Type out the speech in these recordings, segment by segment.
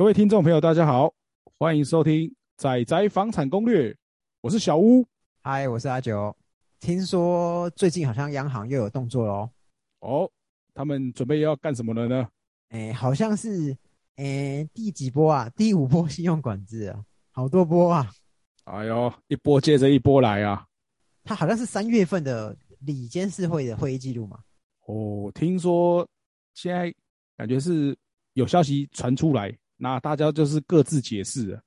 各位听众朋友，大家好，欢迎收听《仔仔房产攻略》，我是小屋。嗨，我是阿九。听说最近好像央行又有动作喽？哦，他们准备要干什么了呢？哎，好像是哎第几波啊？第五波信用管制啊，好多波啊！哎呦，一波接着一波来啊！他好像是三月份的里监事会的会议记录嘛？哦，听说现在感觉是有消息传出来。那大家就是各自解释。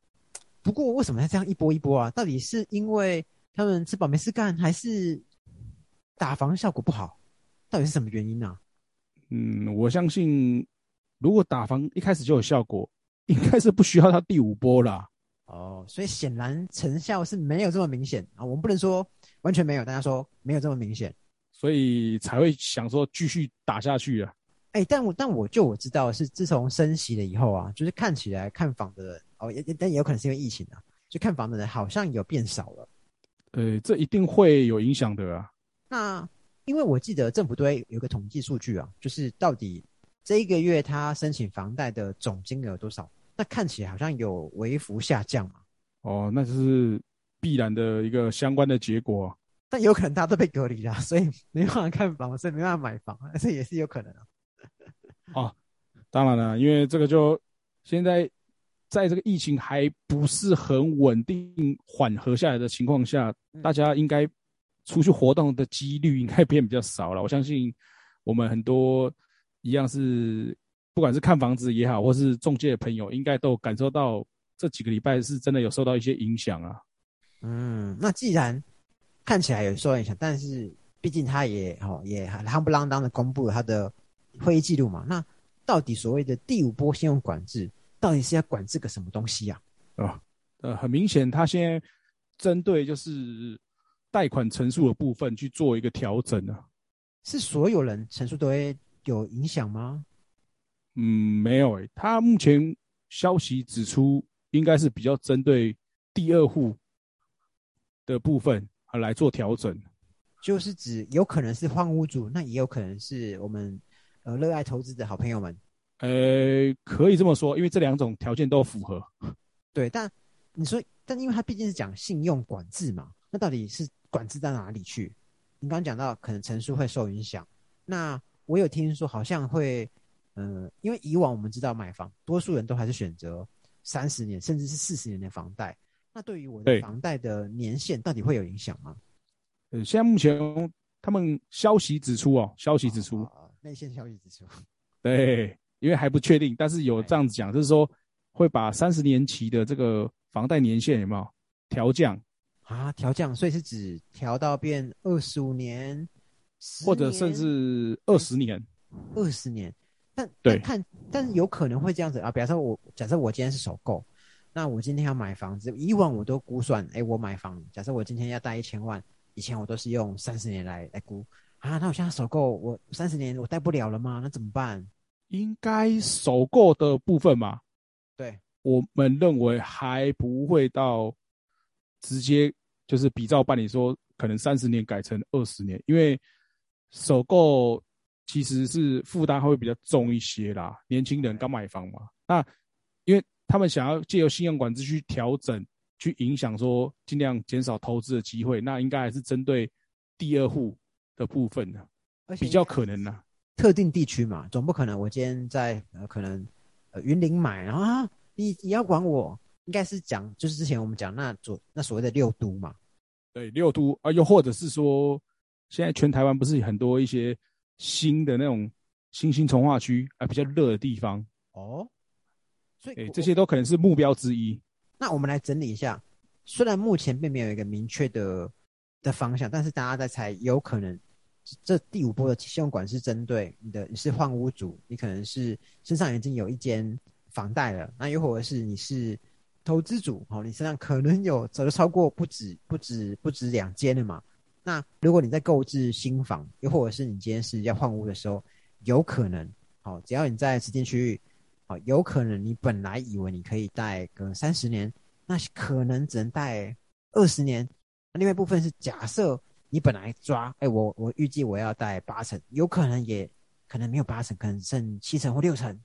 不过为什么要这样一波一波啊？到底是因为他们吃饱没事干，还是打防效果不好？到底是什么原因呢？嗯，我相信如果打防一开始就有效果，应该是不需要他第五波啦。哦，所以显然成效是没有这么明显啊。我们不能说完全没有，大家说没有这么明显，所以才会想说继续打下去啊。哎，但我但我就我知道是自从升息了以后啊，就是看起来看房的人哦，也但也有可能是因为疫情啊，就看房的人好像有变少了。呃，这一定会有影响的啊。那因为我记得政府都会有个统计数据啊，就是到底这一个月他申请房贷的总金额有多少？那看起来好像有微幅下降嘛。哦，那就是必然的一个相关的结果。但有可能大家都被隔离了，所以没办法看房，所以没办法买房，这也是有可能啊。哦，当然了，因为这个就现在在这个疫情还不是很稳定、缓和下来的情况下，大家应该出去活动的几率应该变比较少了。我相信我们很多一样是，不管是看房子也好，或是中介的朋友，应该都感受到这几个礼拜是真的有受到一些影响啊。嗯，那既然看起来有受到影响，但是毕竟他也哦也夯不啷当的公布了他的。会议记录嘛？那到底所谓的第五波信用管制，到底是要管制个什么东西呀？啊，呃，很明显，他现在针对就是贷款陈述的部分去做一个调整呢。是所有人陈述都会有影响吗？嗯，没有诶。他目前消息指出，应该是比较针对第二户的部分啊来做调整。就是指有可能是换屋主，那也有可能是我们。呃，热爱投资的好朋友们，呃，可以这么说，因为这两种条件都符合。对，但你说，但因为它毕竟是讲信用管制嘛，那到底是管制到哪里去？你刚刚讲到可能陈述会受影响，那我有听说好像会，呃，因为以往我们知道买房，多数人都还是选择三十年甚至是四十年的房贷，那对于我的房贷的年限到底会有影响吗？呃，现在目前他们消息指出哦，消息指出。内线消息指数，对，因为还不确定，但是有这样子讲，就是说会把三十年期的这个房贷年限有没有调降啊？调降，所以是指调到变二十五年，或者甚至二十年，二十年。但对，看，但是有可能会这样子啊。比方说，我假设我今天是首购，那我今天要买房子，以往我都估算，哎，我买房，假设我今天要贷一千万，以前我都是用三十年来来估。啊，那我现在首购，我三十年我贷不了了吗？那怎么办？应该首购的部分嘛，对，我们认为还不会到直接就是比照办理，说可能三十年改成二十年，因为首购其实是负担会比较重一些啦。年轻人刚买房嘛，那因为他们想要借由信用管制去调整，去影响说尽量减少投资的机会，那应该还是针对第二户。的部分呢，比较可能呢，特定地区嘛，总不可能我今天在呃可能呃云林买，然后啊你你要管我，应该是讲就是之前我们讲那所那所谓的六都嘛，对六都啊，又或者是说现在全台湾不是很多一些新的那种新兴从化区啊比较热的地方哦，所以这些都可能是目标之一。那我们来整理一下，虽然目前并没有一个明确的。的方向，但是大家在猜，有可能这第五波的信用管是针对你的，你是换屋主，你可能是身上已经有一间房贷了，那又或者是你是投资主，哦，你身上可能有走的超过不止不止不止两间的嘛。那如果你在购置新房，又或者是你今天是要换屋的时候，有可能，好，只要你在指定区域，好，有可能你本来以为你可以贷个三十年，那可能只能贷二十年。另外一部分是假设你本来抓，哎，我我预计我要贷八成，有可能也可能没有八成，可能剩七成或六成。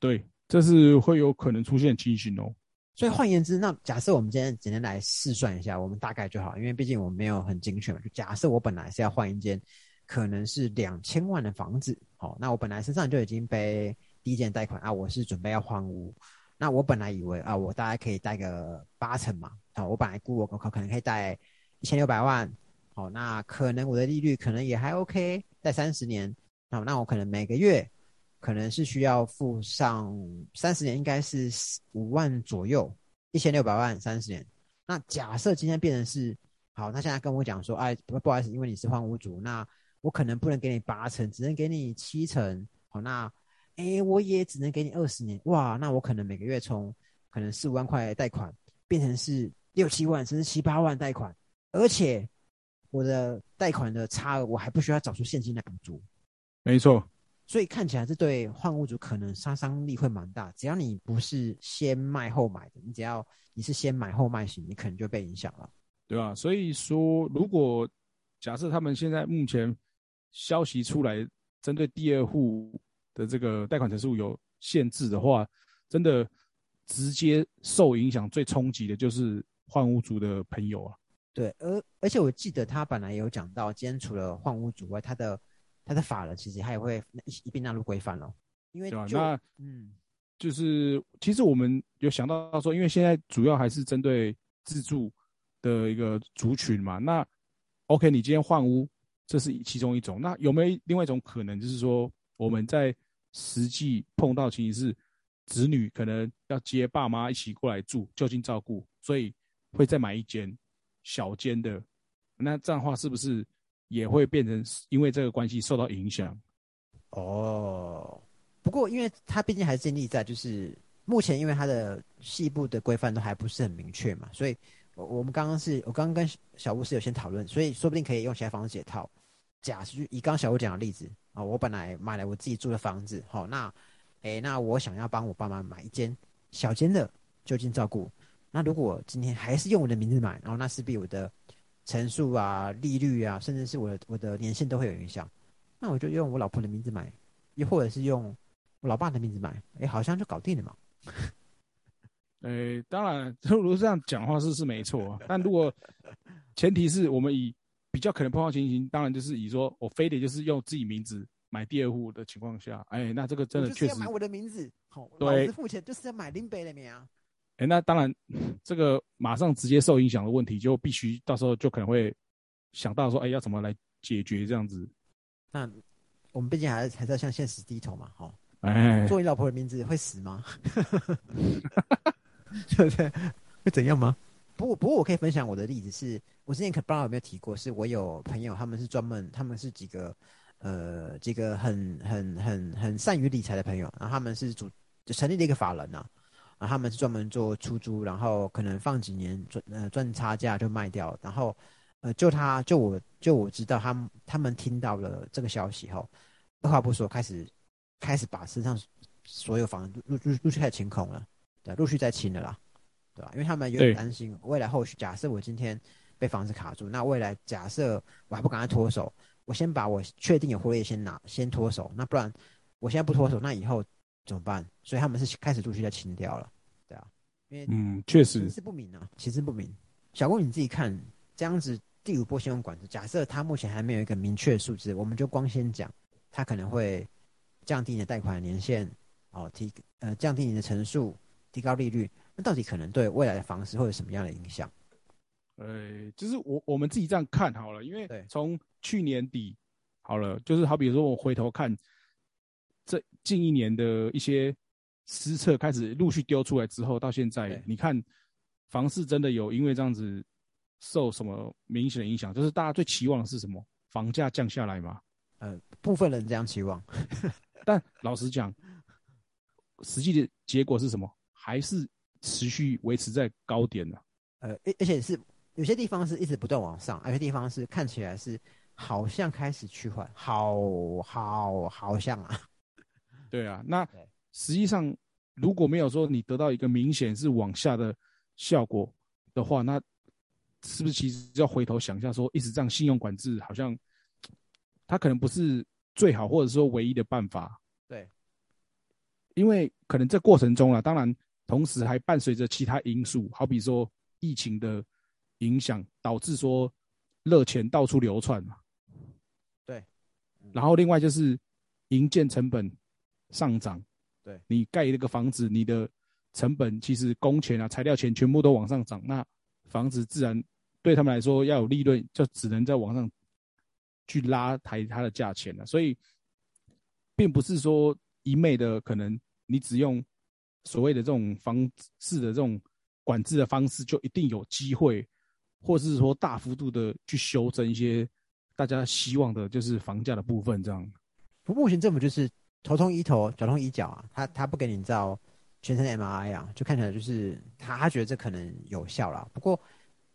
对，这是会有可能出现情形哦。所以换言之，那假设我们今天简单来试算一下，我们大概就好，因为毕竟我们没有很精确嘛。就假设我本来是要换一间可能是两千万的房子，好，那我本来身上就已经背第一件贷款啊，我是准备要换屋。那我本来以为啊，我大概可以贷个八成嘛，好，我本来估我可可能可以贷一千六百万，好，那可能我的利率可能也还 OK，贷三十年，好，那我可能每个月。可能是需要付上三十年，应该是五万左右，一千六百万三十年。那假设今天变成是好，那现在跟我讲说，哎，不不好意思，因为你是换屋主，那我可能不能给你八成，只能给你七成。好，那哎，我也只能给你二十年。哇，那我可能每个月从可能四五万块贷款变成是六七万甚至七八万贷款，而且我的贷款的差额我还不需要找出现金来补足。没错。所以看起来这对换屋主可能杀伤力会蛮大。只要你不是先卖后买的，你只要你是先买后卖型，你可能就被影响了，对吧？所以说，如果假设他们现在目前消息出来，针对第二户的这个贷款成数有限制的话，真的直接受影响最冲击的就是换屋主的朋友啊。对，而而且我记得他本来有讲到，今天除了换屋主外，他的。他的法人其实他也会一一并纳入规范了，因为对吧？那嗯，就是其实我们有想到说，因为现在主要还是针对自住的一个族群嘛。那 OK，你今天换屋，这是其中一种。那有没有另外一种可能，就是说我们在实际碰到情形是，子女可能要接爸妈一起过来住，就近照顾，所以会再买一间小间的。那这样的话，是不是？也会变成因为这个关系受到影响，哦。不过，因为它毕竟还是建立在就是目前，因为它的细部的规范都还不是很明确嘛，所以，我我们刚刚是我刚刚跟小吴是有先讨论，所以说不定可以用其他方式解套。假设以刚小吴讲的例子啊，我本来买了我自己住的房子，好，那，哎，那我想要帮我爸妈买一间小间的就近照顾，那如果今天还是用我的名字买，然后那势必我的。乘数啊，利率啊，甚至是我的我的年限都会有影响。那我就用我老婆的名字买，又或者是用我老爸的名字买，哎，好像就搞定了嘛。哎，当然，如果这样讲话是是没错，但如果前提是我们以比较可能碰到情形，当然就是以说我非得就是用自己名字买第二户的情况下，哎，那这个真的确实买我的名字，好，对，付钱就是要买林北的名啊。哎，那当然，这个马上直接受影响的问题，就必须到时候就可能会想到说，哎，要怎么来解决这样子？那我们毕竟还是还是要向现实低头嘛，哈。哎，做你老婆的名字会死吗？对不对？会怎样吗？不过不过我可以分享我的例子，是我之前可不知道有没有提过，是我有朋友，他们是专门，他们是几个呃几个很很很很善于理财的朋友，然后他们是主就成立了一个法人呐。啊，他们是专门做出租，然后可能放几年赚呃赚差价就卖掉，然后呃就他就我就我知道他们他们听到了这个消息后，二话不说开始开始把身上所有房陆陆陆续开始清空了，对，陆续在清了啦，对吧？因为他们有点担心未来后续，假设我今天被房子卡住，那未来假设我还不赶快脱手，我先把我确定有获利先拿先脱手，那不然我现在不脱手，那以后。怎么办？所以他们是开始陆续在清掉了，对啊，因为嗯，确实其实不明啊，其实不明。小郭你自己看，这样子第五波信用管制，假设它目前还没有一个明确数字，我们就光先讲，它可能会降低你的贷款年限，哦，提呃降低你的成数，提高利率，那到底可能对未来的房市会有什么样的影响？呃，就是我我们自己这样看好了，因为从去年底好了，就是好比说我回头看。这近一年的一些施策开始陆续丢出来之后，到现在，你看房市真的有因为这样子受什么明显的影响？就是大家最期望的是什么？房价降下来吗？呃，部分人这样期望，但老实讲，实际的结果是什么？还是持续维持在高点呢？呃，而而且是有些地方是一直不断往上，有些地方是看起来是好像开始趋缓，好好好像啊。对啊，那实际上如果没有说你得到一个明显是往下的效果的话，那是不是其实要回头想一下，说一直这样信用管制，好像它可能不是最好或者说唯一的办法。对，因为可能这过程中啊，当然同时还伴随着其他因素，好比说疫情的影响，导致说热钱到处流窜嘛。对。然后另外就是营建成本上涨。对。你盖一个房子，你的成本其实工钱啊、材料钱全部都往上涨，那房子自然对他们来说要有利润，就只能在往上去拉抬它的价钱了。所以，并不是说一昧的可能你只用所谓的这种房市的这种管制的方式，就一定有机会，或是说大幅度的去修正一些大家希望的，就是房价的部分这样。不，目前政府就是头痛医头，脚痛医脚啊，他他不给你照。全身的 MRI 啊，就看起来就是他，他觉得这可能有效啦。不过，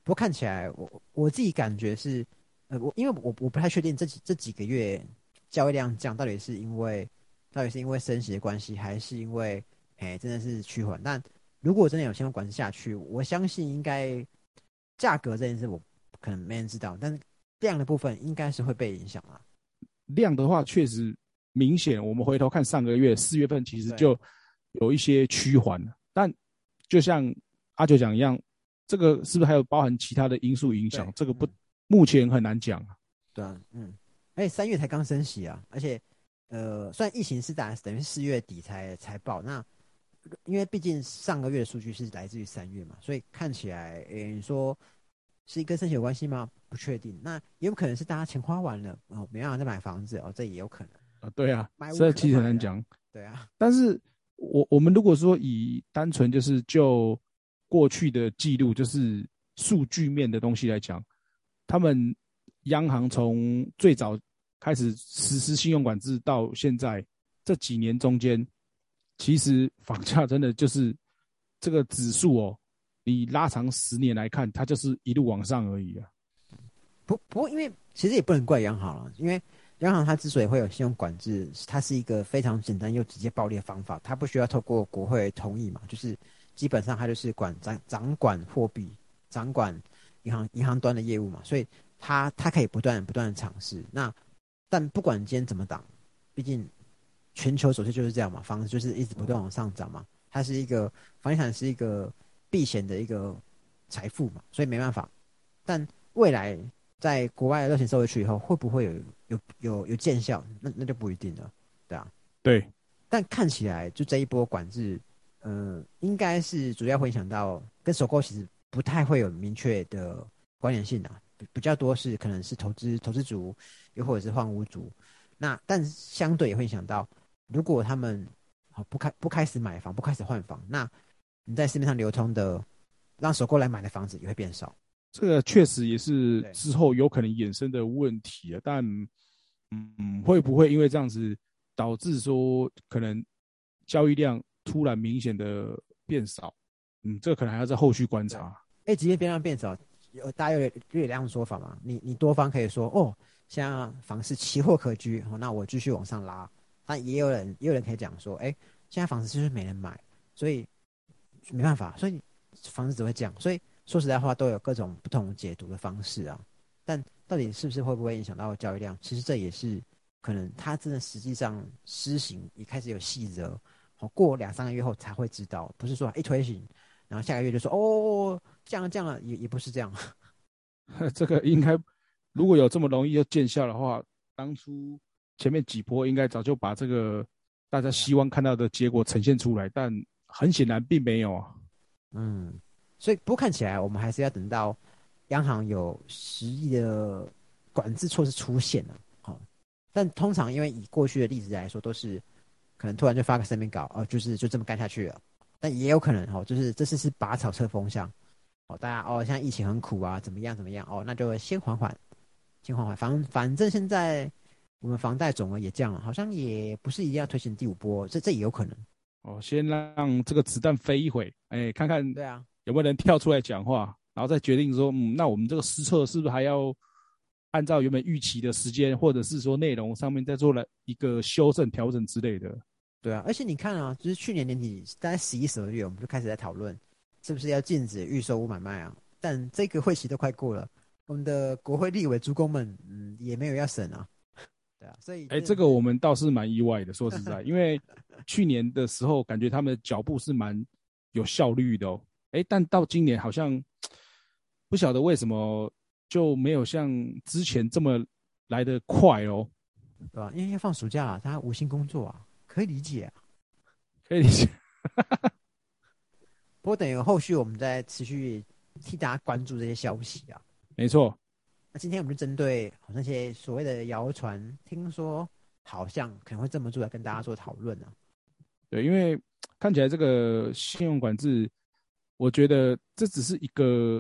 不过看起来我我自己感觉是，呃，我因为我我不太确定这几这几个月交易量降到底是因为到底是因为升息的关系，还是因为哎真的是趋缓。但如果真的有相关管制下去，我相信应该价格这件事我可能没人知道，但是量的部分应该是会被影响啊。量的话确实明显，我们回头看上个月四月份其实就。有一些趋缓但就像阿九讲一样，这个是不是还有包含其他的因素影响？这个不，目前很难讲啊。对啊，嗯，而且三月才刚升息啊，而且呃，虽然疫情是打等于四月底才才报，那因为毕竟上个月的数据是来自于三月嘛，所以看起来，诶，你说是跟升息有关系吗？不确定。那也有可能是大家钱花完了哦，没办法再买房子哦，这也有可能啊。对啊，这其实很难讲。对啊，但是。我我们如果说以单纯就是就过去的记录，就是数据面的东西来讲，他们央行从最早开始实施信用管制到现在这几年中间，其实房价真的就是这个指数哦，你拉长十年来看，它就是一路往上而已啊。不不过，因为其实也不能怪央行了，因为。央行它之所以会有信用管制，它是一个非常简单又直接暴力的方法，它不需要透过国会同意嘛，就是基本上它就是管掌掌管货币、掌管银行银行端的业务嘛，所以它它可以不断不断的尝试。那但不管今天怎么挡，毕竟全球走势就是这样嘛，房子就是一直不断往上涨嘛，它是一个房地产是一个避险的一个财富嘛，所以没办法。但未来。在国外热情收回去以后，会不会有有有有见效？那那就不一定了，对啊。对。但看起来就这一波管制，呃，应该是主要会影响到跟首购其实不太会有明确的关联性的，比较多是可能是投资投资族，又或者是换屋族。那但相对也会影响到，如果他们好不开不开始买房，不开始换房，那你在市面上流通的让首购来买的房子也会变少。这个确实也是之后有可能衍生的问题啊，但嗯，会不会因为这样子导致说可能交易量突然明显的变少？嗯，这个可能还要在后续观察。哎，即便变量变少，有大家有有两种说法嘛？你你多方可以说哦，现在房市期货可居，那我继续往上拉。但也有人也有人可以讲说，哎，现在房子就是没人买，所以没办法，所以房子只会降，所以。说实在话，都有各种不同解读的方式啊。但到底是不是会不会影响到交易量？其实这也是可能，它真的实际上施行也开始有细则，好过两三个月后才会知道。不是说一推行，然后下个月就说哦降了降了，也也不是这样。这个应该如果有这么容易就见效的话，当初前面几波应该早就把这个大家希望看到的结果呈现出来，但很显然并没有啊。嗯。所以，不过看起来我们还是要等到央行有实际的管制措施出现了，好。但通常因为以过去的例子来说，都是可能突然就发个声明稿，哦，就是就这么干下去了。但也有可能，哦，就是这次是拔草测风向，哦，大家哦，现在疫情很苦啊，怎么样怎么样，哦，那就先缓缓，先缓缓。反反正现在我们房贷总额也降了，好像也不是一定要推行第五波，这这也有可能。哦，先让这个子弹飞一会，哎，看看。对啊。有没有人跳出来讲话，然后再决定说，嗯，那我们这个施策是不是还要按照原本预期的时间，或者是说内容上面再做了一个修正调整之类的？对啊，而且你看啊，就是去年年底大概十一、十二月，我们就开始在讨论是不是要禁止预售屋买卖啊。但这个会期都快过了，我们的国会立委主公们，嗯，也没有要审啊。对啊，所以哎，这个我们倒是蛮意外的，说实在，因为去年的时候感觉他们的脚步是蛮有效率的哦，哎，但到今年好像不晓得为什么就没有像之前这么来的快哦，对吧？因为要放暑假，他无心工作啊，可以理解啊，可以理解。不过等于后续我们再持续替大家关注这些消息啊。没错。那今天我们就针对那些所谓的谣传，听说好像可能会这么做来跟大家做讨论呢。对，因为看起来这个信用管制，我觉得这只是一个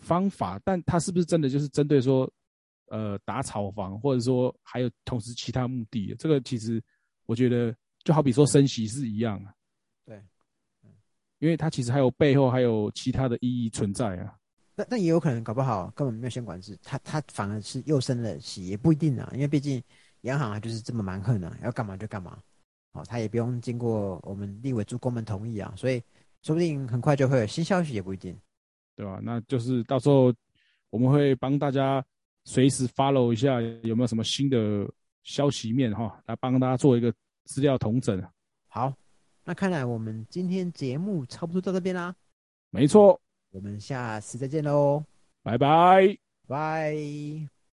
方法，但它是不是真的就是针对说，呃，打炒房，或者说还有同时其他目的？这个其实我觉得就好比说升息是一样啊。对，因为它其实还有背后还有其他的意义存在啊。那那也有可能搞不好根本没有先管制，它它反而是又升了息，也不一定啊。因为毕竟央行就是这么蛮横啊，要干嘛就干嘛，哦，他也不用经过我们立委诸公们同意啊，所以说不定很快就会有新消息，也不一定，对吧？那就是到时候我们会帮大家随时 follow 一下有没有什么新的消息面哈，来帮大家做一个资料统整。好，那看来我们今天节目差不多到这边啦。没错。我们下次再见喽，拜拜，拜。